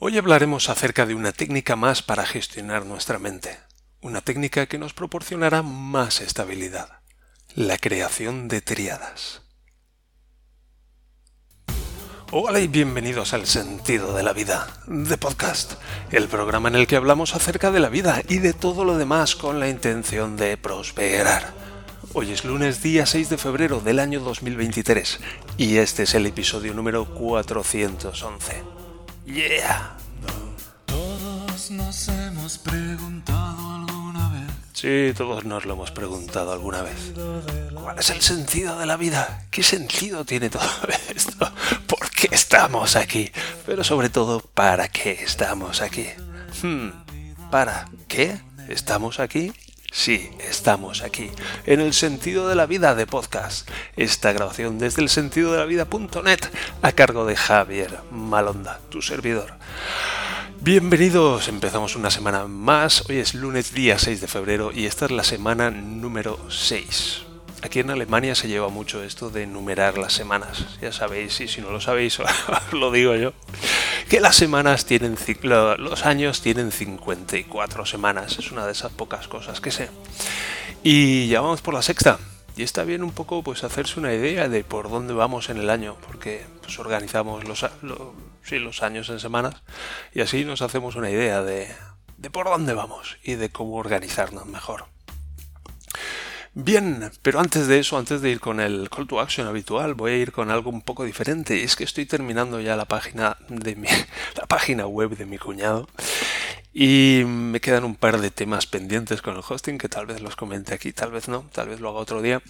Hoy hablaremos acerca de una técnica más para gestionar nuestra mente, una técnica que nos proporcionará más estabilidad, la creación de triadas. Hola y bienvenidos al Sentido de la Vida, de Podcast, el programa en el que hablamos acerca de la vida y de todo lo demás con la intención de prosperar. Hoy es lunes día 6 de febrero del año 2023 y este es el episodio número 411. Yeah. Todos nos hemos preguntado alguna vez. Sí, todos nos lo hemos preguntado alguna vez. ¿Cuál es el sentido de la vida? ¿Qué sentido tiene todo esto? ¿Por qué estamos aquí? Pero sobre todo, ¿para qué estamos aquí? Hmm, ¿Para qué estamos aquí? Sí, estamos aquí, en el sentido de la vida de podcast. Esta grabación desde el sentido de la vida.net a cargo de Javier Malonda, tu servidor. Bienvenidos, empezamos una semana más. Hoy es lunes día 6 de febrero y esta es la semana número 6. Aquí en Alemania se lleva mucho esto de numerar las semanas. Ya sabéis, y si no lo sabéis, lo digo yo, que las semanas tienen los años tienen 54 semanas. Es una de esas pocas cosas que sé. Y ya vamos por la sexta. Y está bien un poco pues hacerse una idea de por dónde vamos en el año, porque pues organizamos los, los años en semanas y así nos hacemos una idea de, de por dónde vamos y de cómo organizarnos mejor. Bien, pero antes de eso, antes de ir con el call to action habitual, voy a ir con algo un poco diferente. Es que estoy terminando ya la página de mi, la página web de mi cuñado y me quedan un par de temas pendientes con el hosting que tal vez los comente aquí, tal vez no, tal vez lo haga otro día.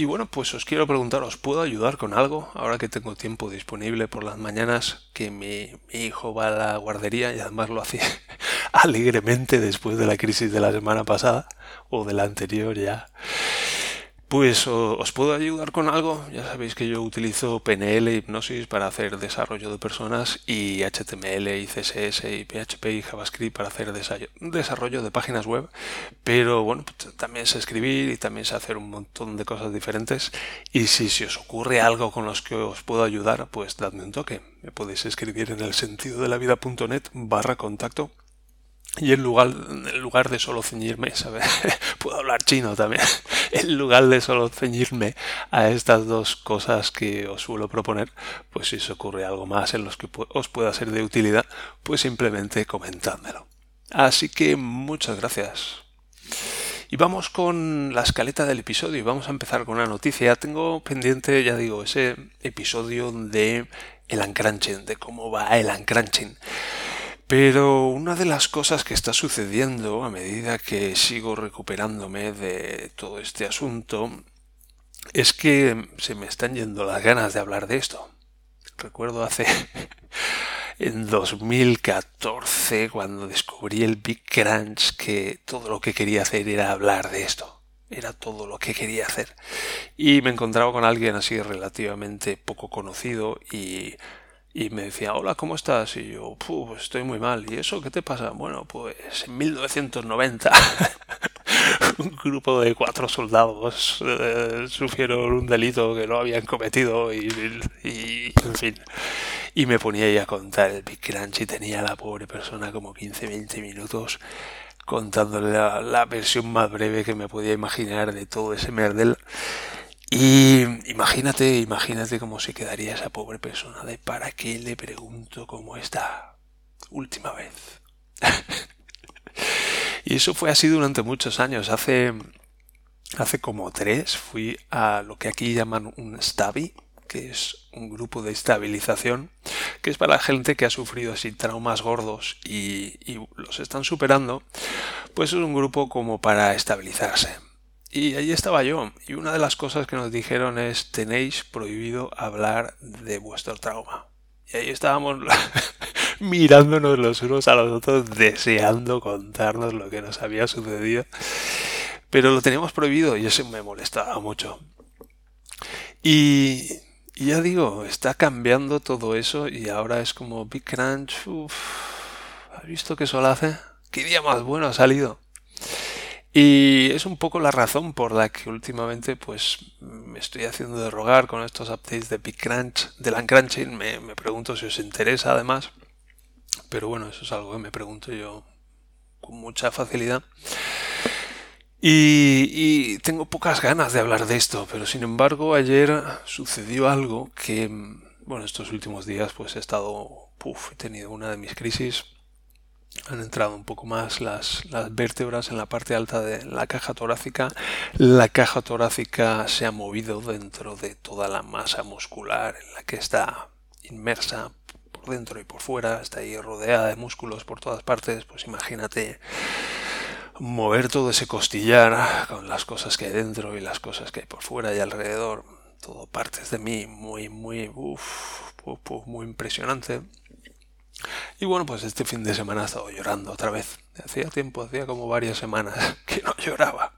Y bueno, pues os quiero preguntar, ¿os puedo ayudar con algo? Ahora que tengo tiempo disponible por las mañanas, que mi, hijo va a la guardería y además lo hace alegremente después de la crisis de la semana pasada o de la anterior ya. Pues os puedo ayudar con algo. Ya sabéis que yo utilizo PNL y hipnosis para hacer desarrollo de personas y HTML y CSS y PHP y JavaScript para hacer desarrollo de páginas web. Pero bueno, pues, también sé escribir y también sé hacer un montón de cosas diferentes. Y si se os ocurre algo con los que os puedo ayudar, pues dadme un toque. Me podéis escribir en el sentido de la vida.net barra contacto y en lugar, en lugar de solo ceñirme, ¿sabes? Puedo hablar chino también. En lugar de solo ceñirme a estas dos cosas que os suelo proponer, pues si os ocurre algo más en los que os pueda ser de utilidad, pues simplemente comentádmelo. Así que muchas gracias. Y vamos con la escaleta del episodio vamos a empezar con una noticia. Tengo pendiente, ya digo, ese episodio de el uncrunching, de cómo va el uncrunching. Pero una de las cosas que está sucediendo a medida que sigo recuperándome de todo este asunto es que se me están yendo las ganas de hablar de esto. Recuerdo hace en 2014 cuando descubrí el Big Crunch que todo lo que quería hacer era hablar de esto. Era todo lo que quería hacer. Y me encontraba con alguien así relativamente poco conocido y y me decía, hola, ¿cómo estás? Y yo, pues estoy muy mal. ¿Y eso qué te pasa? Bueno, pues en 1990 un grupo de cuatro soldados eh, sufrieron un delito que no habían cometido y, en fin. Y me ponía ahí a contar el Big Crunch y tenía a la pobre persona como 15-20 minutos contándole la, la, versión más breve que me podía imaginar de todo ese merdel. Y imagínate, imagínate cómo se quedaría esa pobre persona de para qué le pregunto cómo está última vez. y eso fue así durante muchos años. Hace, hace como tres fui a lo que aquí llaman un STABI, que es un grupo de estabilización, que es para la gente que ha sufrido así traumas gordos y, y los están superando, pues es un grupo como para estabilizarse y allí estaba yo. Y una de las cosas que nos dijeron es tenéis prohibido hablar de vuestro trauma. Y ahí estábamos mirándonos los unos a los otros, deseando contarnos lo que nos había sucedido. Pero lo teníamos prohibido y eso me molestaba mucho. Y, ya digo, está cambiando todo eso y ahora es como Big Crunch. ¿Has visto qué sol hace? ¿Qué día más bueno ha salido? Y es un poco la razón por la que últimamente pues me estoy haciendo de rogar con estos updates de Big Crunch, de Langcrunching. Me, me pregunto si os interesa además. Pero bueno, eso es algo que me pregunto yo con mucha facilidad. Y, y, tengo pocas ganas de hablar de esto, pero sin embargo ayer sucedió algo que, bueno, estos últimos días pues he estado, puff, he tenido una de mis crisis han entrado un poco más las, las, vértebras en la parte alta de la caja torácica. La caja torácica se ha movido dentro de toda la masa muscular en la que está inmersa por dentro y por fuera, está ahí rodeada de músculos por todas partes, pues imagínate mover todo ese costillar con las cosas que hay dentro y las cosas que hay por fuera y alrededor, todo partes de mí muy, muy, uff, muy impresionante. Y bueno, pues este fin de semana he estado llorando otra vez. Hacía tiempo, hacía como varias semanas que no lloraba.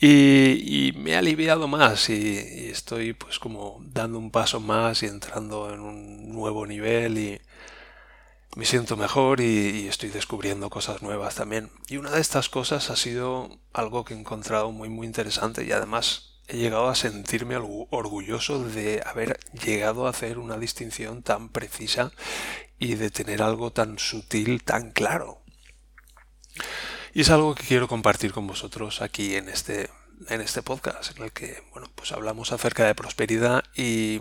Y, y me ha aliviado más y, estoy pues como dando un paso más y entrando en un nuevo nivel y me siento mejor y estoy descubriendo cosas nuevas también. Y una de estas cosas ha sido algo que he encontrado muy muy interesante y además he llegado a sentirme orgulloso de haber llegado a hacer una distinción tan precisa y de tener algo tan sutil, tan claro. Y es algo que quiero compartir con vosotros aquí en este, en este podcast, en el que bueno, pues hablamos acerca de prosperidad y,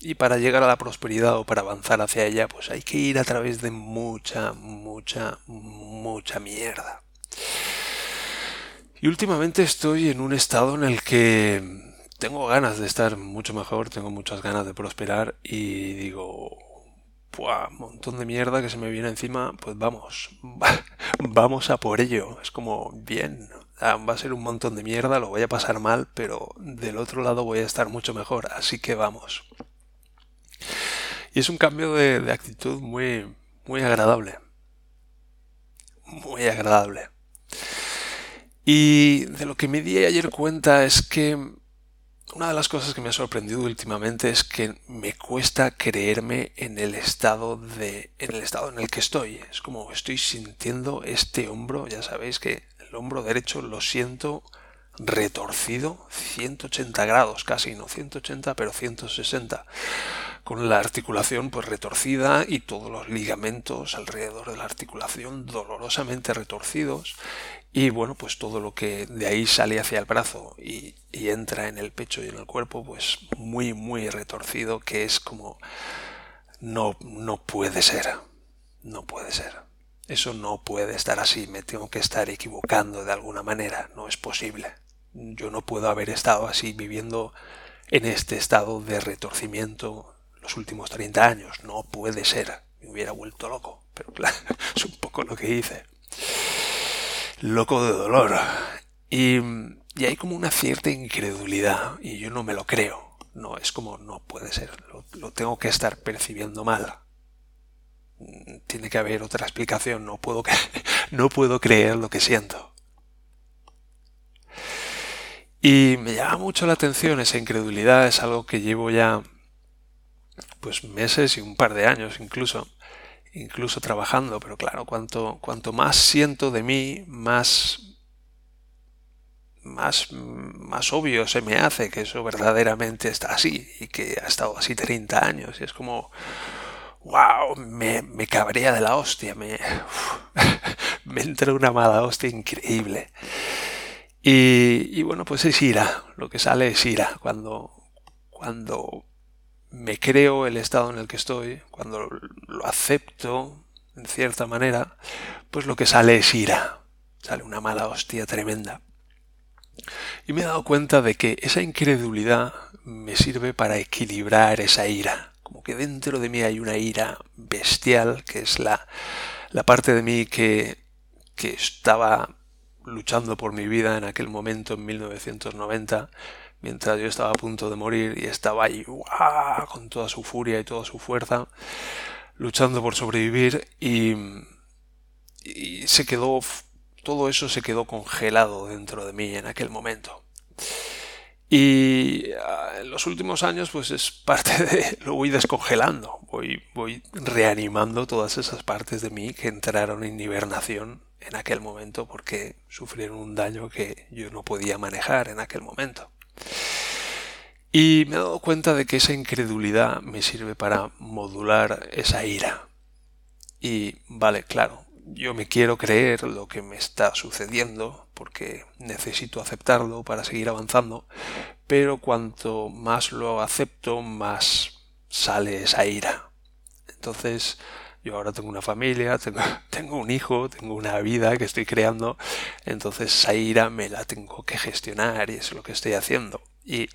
y para llegar a la prosperidad o para avanzar hacia ella, pues hay que ir a través de mucha, mucha, mucha mierda. Y últimamente estoy en un estado en el que tengo ganas de estar mucho mejor, tengo muchas ganas de prosperar y digo, un montón de mierda que se me viene encima, pues vamos, vamos a por ello. Es como, bien, ah, va a ser un montón de mierda, lo voy a pasar mal, pero del otro lado voy a estar mucho mejor, así que vamos. Y es un cambio de, de actitud muy, muy agradable. Muy agradable. Y de lo que me di ayer cuenta es que una de las cosas que me ha sorprendido últimamente es que me cuesta creerme en el estado de en el estado en el que estoy. Es como estoy sintiendo este hombro, ya sabéis que el hombro derecho lo siento retorcido 180 grados casi, no 180 pero 160 con la articulación pues retorcida y todos los ligamentos alrededor de la articulación dolorosamente retorcidos y bueno pues todo lo que de ahí sale hacia el brazo y, entra en el pecho y en el cuerpo pues muy muy retorcido que es como no no puede ser no puede ser eso no puede estar así me tengo que estar equivocando de alguna manera no es posible yo no puedo haber estado así viviendo en este estado de retorcimiento los últimos 30 años. No puede ser. Me hubiera vuelto loco. Pero claro, es un poco lo que hice. Loco de dolor. Y, y hay como una cierta incredulidad. Y yo no me lo creo. No, es como no puede ser. Lo, lo tengo que estar percibiendo mal. Tiene que haber otra explicación. No puedo, no puedo creer lo que siento. Y me llama mucho la atención esa incredulidad, es algo que llevo ya pues meses y un par de años incluso, incluso trabajando, pero claro, cuanto, cuanto más siento de mí, más, más, más obvio se me hace que eso verdaderamente está así y que ha estado así 30 años y es como, wow, me, me cabrea de la hostia, me, me entra una mala hostia increíble. Y, y, bueno, pues es ira, lo que sale es ira cuando, cuando me creo el estado en el que estoy, cuando lo acepto, en cierta manera, pues lo que sale es ira, sale una mala hostia tremenda. Y me he dado cuenta de que esa incredulidad me sirve para equilibrar esa ira. Como que dentro de mí hay una ira bestial, que es la, la parte de mí que, que estaba luchando por mi vida en aquel momento, en 1990, mientras yo estaba a punto de morir y estaba ahí con toda su furia y toda su fuerza, luchando por sobrevivir y, y se quedó, todo eso se quedó congelado dentro de mí en aquel momento. Y ah, en los últimos años, pues es parte de lo voy descongelando, voy, voy reanimando todas esas partes de mí que entraron en hibernación en aquel momento porque sufrieron un daño que yo no podía manejar en aquel momento. Y me he dado cuenta de que esa incredulidad me sirve para modular esa ira. Y vale, claro, yo me quiero creer lo que me está sucediendo porque necesito aceptarlo para seguir avanzando, pero cuanto más lo acepto, más sale esa ira. Entonces, yo ahora tengo una familia, tengo, tengo, un hijo, tengo una vida que estoy creando, entonces esa ira me la tengo que gestionar y es lo que estoy haciendo. Y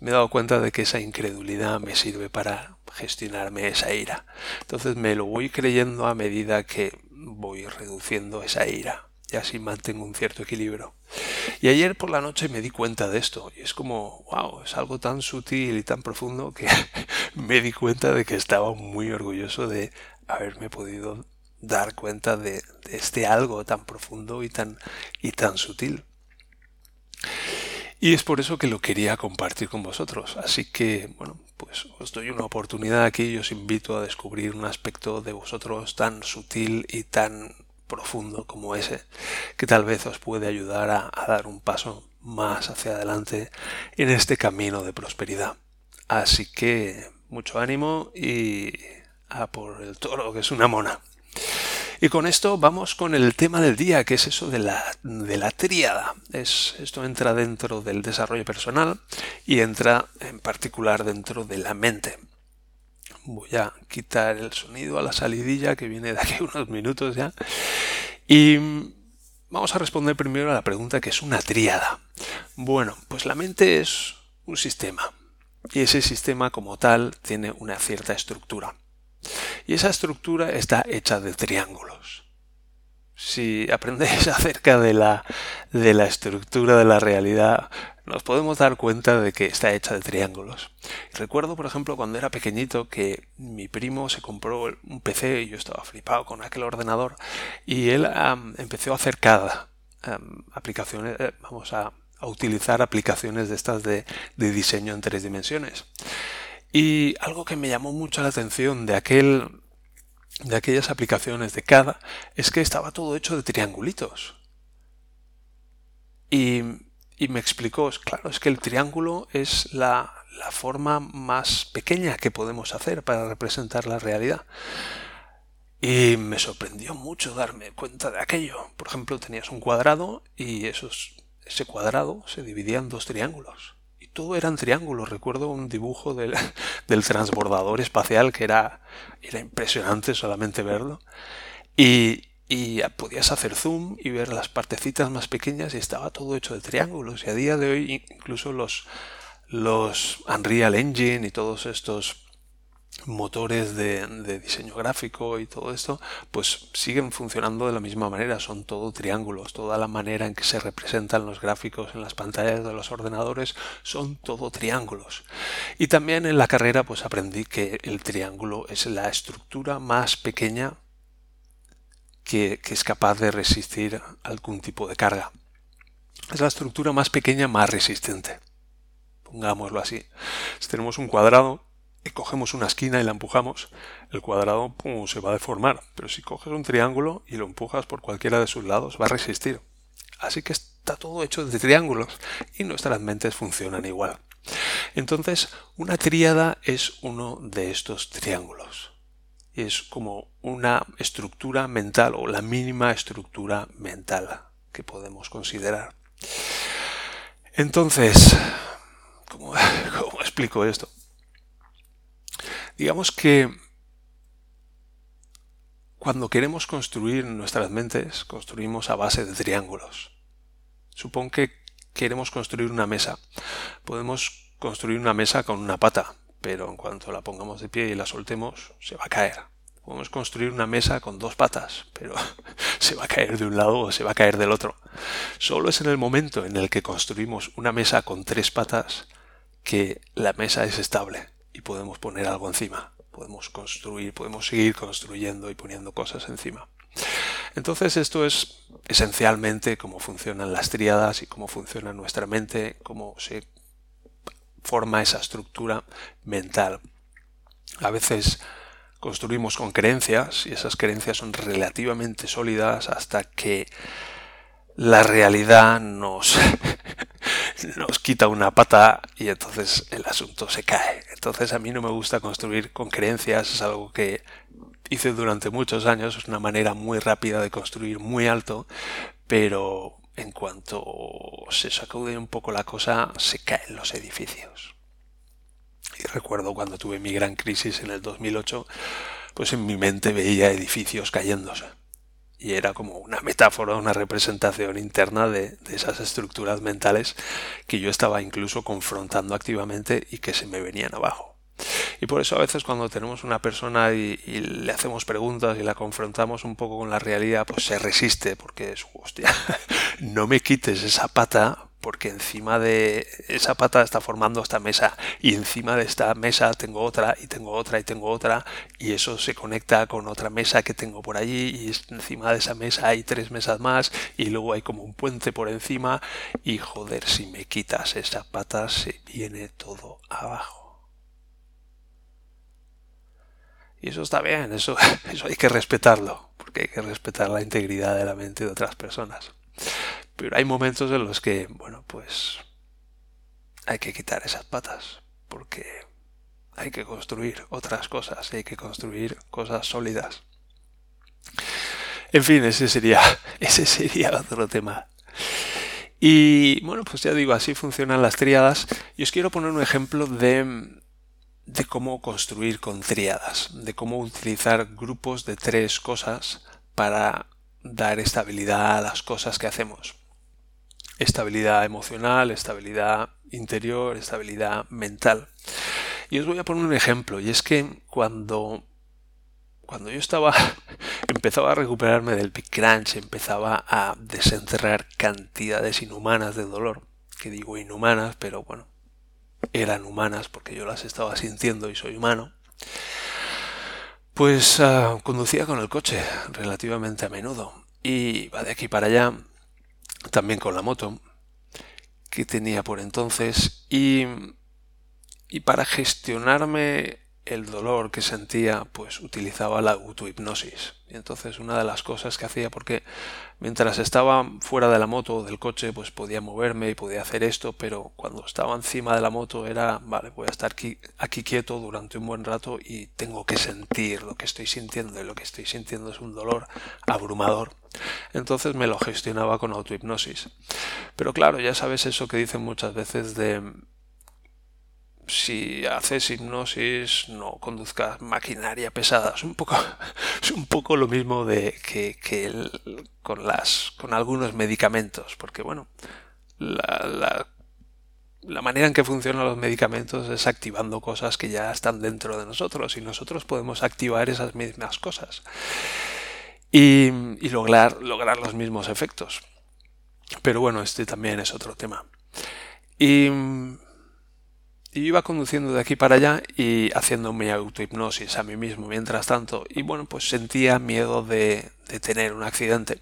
me he dado cuenta de que esa incredulidad me sirve para gestionarme esa ira. Entonces me lo voy creyendo a medida que voy reduciendo esa ira y así mantengo un cierto equilibrio. Y ayer por la noche me di cuenta de esto y es como, wow, es algo tan sutil y tan profundo que me di cuenta de que estaba muy orgulloso de haberme podido dar cuenta de, este algo tan profundo y tan, y tan sutil. Y es por eso que lo quería compartir con vosotros. Así que, bueno, pues os doy una oportunidad aquí y os invito a descubrir un aspecto de vosotros tan sutil y tan profundo como ese, que tal vez os puede ayudar a, dar un paso más hacia adelante en este camino de prosperidad. Así que mucho ánimo y a por el toro, que es una mona. Y con esto vamos con el tema del día, que es eso de la, de la tríada. Es, esto entra dentro del desarrollo personal y entra en particular dentro de la mente. Voy a quitar el sonido a la salidilla que viene de aquí unos minutos ya. Y vamos a responder primero a la pregunta que es una tríada. Bueno, pues la mente es un sistema. Y ese sistema como tal tiene una cierta estructura. Y esa estructura está hecha de triángulos. Si aprendéis acerca de la, de la estructura de la realidad, nos podemos dar cuenta de que está hecha de triángulos. Recuerdo, por ejemplo, cuando era pequeñito que mi primo se compró un PC y yo estaba flipado con aquel ordenador y él empezó a hacer cada aplicaciones, eh, vamos a, utilizar aplicaciones de estas de, de diseño en tres dimensiones. Y algo que me llamó mucho la atención de aquel de aquellas aplicaciones de cada es que estaba todo hecho de triangulitos. Y, y me explicó, claro, es que el triángulo es la, la forma más pequeña que podemos hacer para representar la realidad. Y me sorprendió mucho darme cuenta de aquello. Por ejemplo, tenías un cuadrado y esos, ese cuadrado se dividía en dos triángulos todo eran triángulos. Recuerdo un dibujo del, transbordador espacial que era, era impresionante solamente verlo. Y, y podías hacer zoom y ver las partecitas más pequeñas y estaba todo hecho de triángulos. Y a día de hoy incluso los, los Unreal Engine y todos estos motores de, diseño gráfico y todo esto, pues siguen funcionando de la misma manera, son todo triángulos, toda la manera en que se representan los gráficos en las pantallas de los ordenadores son todo triángulos. Y también en la carrera pues aprendí que el triángulo es la estructura más pequeña que, que es capaz de resistir algún tipo de carga. Es la estructura más pequeña más resistente. Pongámoslo así. Si tenemos un cuadrado, cogemos una esquina y la empujamos, el cuadrado se va a deformar. Pero si coges un triángulo y lo empujas por cualquiera de sus lados, va a resistir. Así que está todo hecho de triángulos y nuestras mentes funcionan igual. Entonces, una tríada es uno de estos triángulos. Es como una estructura mental o la mínima estructura mental que podemos considerar. Entonces, ¿cómo, cómo explico esto? Digamos que cuando queremos construir nuestras mentes, construimos a base de triángulos. Supón que queremos construir una mesa. Podemos construir una mesa con una pata, pero en cuanto la pongamos de pie y la soltemos, se va a caer. Podemos construir una mesa con dos patas, pero se va a caer de un lado o se va a caer del otro. Solo es en el momento en el que construimos una mesa con tres patas que la mesa es estable y podemos poner algo encima. Podemos construir, podemos seguir construyendo y poniendo cosas encima. Entonces esto es esencialmente cómo funcionan las triadas y cómo funciona nuestra mente, cómo se forma esa estructura mental. A veces construimos con creencias y esas creencias son relativamente sólidas hasta que la realidad nos, nos quita una pata y entonces el asunto se cae. Entonces a mí no me gusta construir con creencias, es algo que hice durante muchos años, es una manera muy rápida de construir muy alto, pero en cuanto se sacude un poco la cosa, se caen los edificios. Y recuerdo cuando tuve mi gran crisis en el 2008, pues en mi mente veía edificios cayéndose. Y era como una metáfora, una representación interna de, esas estructuras mentales que yo estaba incluso confrontando activamente y que se me venían abajo. Y por eso a veces cuando tenemos una persona y, le hacemos preguntas y la confrontamos un poco con la realidad, pues se resiste porque es, hostia, no me quites esa pata porque encima de esa pata está formando esta mesa y encima de esta mesa tengo otra y tengo otra y tengo otra y eso se conecta con otra mesa que tengo por allí y encima de esa mesa hay tres mesas más y luego hay como un puente por encima y joder si me quitas esa pata se viene todo abajo. Y eso está bien, eso, eso hay que respetarlo, porque hay que respetar la integridad de la mente de otras personas. Pero hay momentos en los que, bueno, pues hay que quitar esas patas porque hay que construir otras cosas, hay que construir cosas sólidas. En fin, ese sería, ese sería otro tema. Y bueno, pues ya digo, así funcionan las triadas. Y os quiero poner un ejemplo de, de cómo construir con triadas, de cómo utilizar grupos de tres cosas para dar estabilidad a las cosas que hacemos estabilidad emocional, estabilidad interior, estabilidad mental. Y os voy a poner un ejemplo, y es que cuando, cuando yo estaba, empezaba a recuperarme del Big Crunch, empezaba a desenterrar cantidades inhumanas de dolor, que digo inhumanas, pero bueno, eran humanas porque yo las estaba sintiendo y soy humano, pues ah, conducía con el coche relativamente a menudo y iba de aquí para allá también con la moto que tenía por entonces y, y para gestionarme el dolor que sentía, pues utilizaba la autohipnosis. Y entonces una de las cosas que hacía, porque mientras estaba fuera de la moto o del coche, pues podía moverme y podía hacer esto, pero cuando estaba encima de la moto era, vale, voy a estar aquí, aquí quieto durante un buen rato y tengo que sentir lo que estoy sintiendo y lo que estoy sintiendo es un dolor abrumador. Entonces me lo gestionaba con autohipnosis. Pero claro, ya sabes eso que dicen muchas veces de si haces hipnosis no conduzcas maquinaria pesada. Es un poco, es un poco lo mismo de que, con, las, con algunos medicamentos, porque bueno, la, la, manera en que funcionan los medicamentos es activando cosas que ya están dentro de nosotros y nosotros podemos activar esas mismas cosas y, y lograr, lograr los mismos efectos. Pero bueno, este también es otro tema. Y y iba conduciendo de aquí para allá y haciendo mi autohipnosis a mí mismo mientras tanto. Y bueno, pues sentía miedo de, de tener un accidente.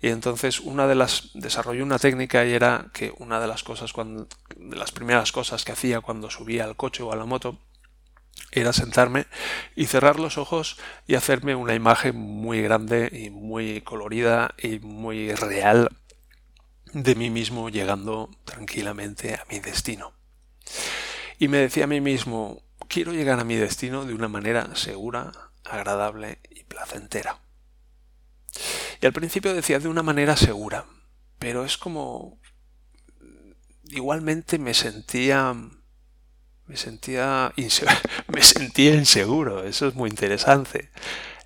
Y entonces una de las desarrollé una técnica y era que una de las cosas cuando de las primeras cosas que hacía cuando subía al coche o a la moto era sentarme y cerrar los ojos y hacerme una imagen muy grande y muy colorida y muy real de mí mismo llegando tranquilamente a mi destino y me decía a mí mismo, quiero llegar a mi destino de una manera segura, agradable y placentera. Y al principio decía de una manera segura, pero es como igualmente me sentía me sentía me sentía inseguro, eso es muy interesante.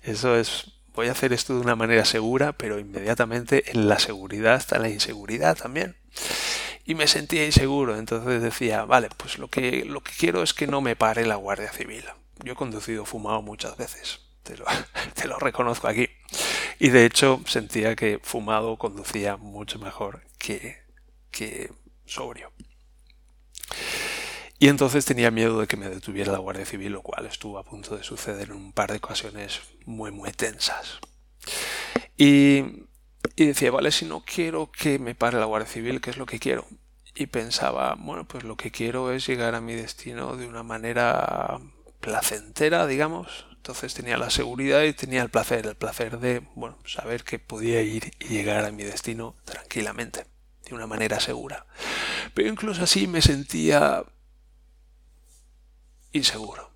Eso es voy a hacer esto de una manera segura, pero inmediatamente en la seguridad está la inseguridad también y me sentía inseguro. Entonces decía, vale, pues lo que, lo que quiero es que no me pare la Guardia Civil. Yo he conducido fumado muchas veces, te lo, te lo reconozco aquí. Y de hecho sentía que fumado conducía mucho mejor que, que sobrio. Y entonces tenía miedo de que me detuviera la Guardia Civil, lo cual estuvo a punto de suceder en un par de ocasiones muy, muy tensas. Y y decía, vale, si no quiero que me pare la Guardia Civil, ¿qué es lo que quiero? Y pensaba, bueno, pues lo que quiero es llegar a mi destino de una manera placentera, digamos, Entonces tenía la seguridad y tenía el placer, el placer de, bueno, saber que podía ir y llegar a mi destino tranquilamente, de una manera segura. Pero incluso así me sentía inseguro.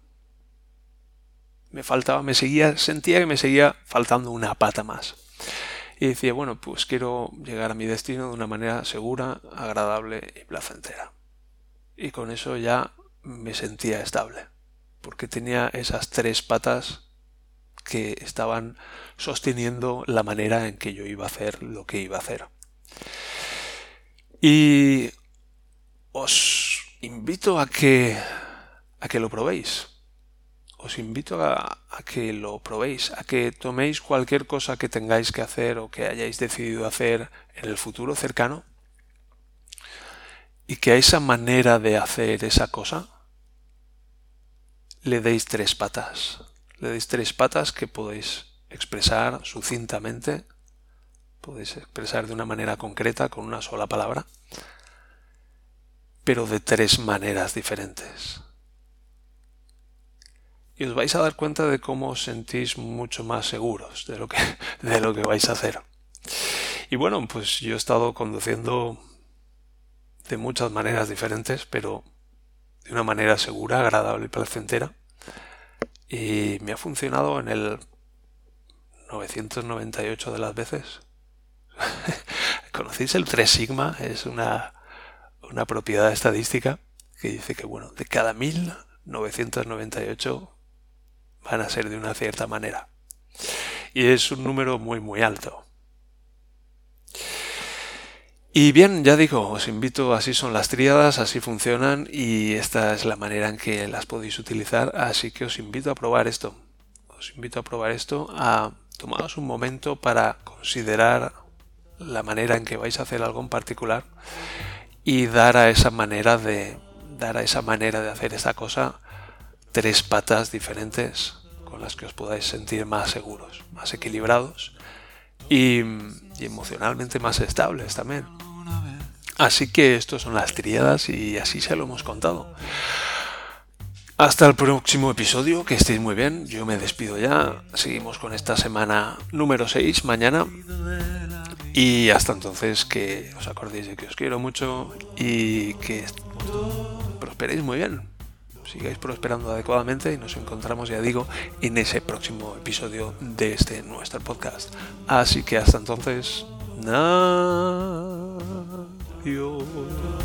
Me faltaba, me seguía, sentía que me seguía faltando una pata más. Y decía, bueno, pues quiero llegar a mi destino de una manera segura, agradable y placentera. Y con eso ya me sentía estable porque tenía esas tres patas que estaban sosteniendo la manera en que yo iba a hacer lo que iba a hacer. Y os invito a que a que lo probéis. Os invito a, que lo probéis, a que toméis cualquier cosa que tengáis que hacer o que hayáis decidido hacer en el futuro cercano y que a esa manera de hacer esa cosa le deis tres patas. Le deis tres patas que podéis expresar sucintamente, podéis expresar de una manera concreta con una sola palabra, pero de tres maneras diferentes. Y os vais a dar cuenta de cómo os sentís mucho más seguros de lo que, de lo que vais a hacer. Y bueno, pues yo he estado conduciendo de muchas maneras diferentes, pero de una manera segura, agradable y placentera. Y me ha funcionado en el 998 de las veces. ¿Conocéis el 3 sigma? Es una, una propiedad estadística que dice que, bueno, de cada 1998 van a ser de una cierta manera. Y es un número muy, muy alto. Y bien, ya digo, os invito, así son las tríadas, así funcionan y esta es la manera en que las podéis utilizar, así que os invito a probar esto. Os invito a probar esto, a tomaros un momento para considerar la manera en que vais a hacer algo en particular y dar a esa manera de dar a esa manera de hacer esta cosa tres patas diferentes con las que os podáis sentir más seguros, más equilibrados y, emocionalmente más estables también. Así que estos son las triadas y así se lo hemos contado. Hasta el próximo episodio, que estéis muy bien. Yo me despido ya. Seguimos con esta semana número 6 mañana. Y hasta entonces que os acordéis de que os quiero mucho y que prosperéis muy bien. Sigáis prosperando adecuadamente y nos encontramos, ya digo, en ese próximo episodio de este nuestro podcast. Así que hasta entonces, you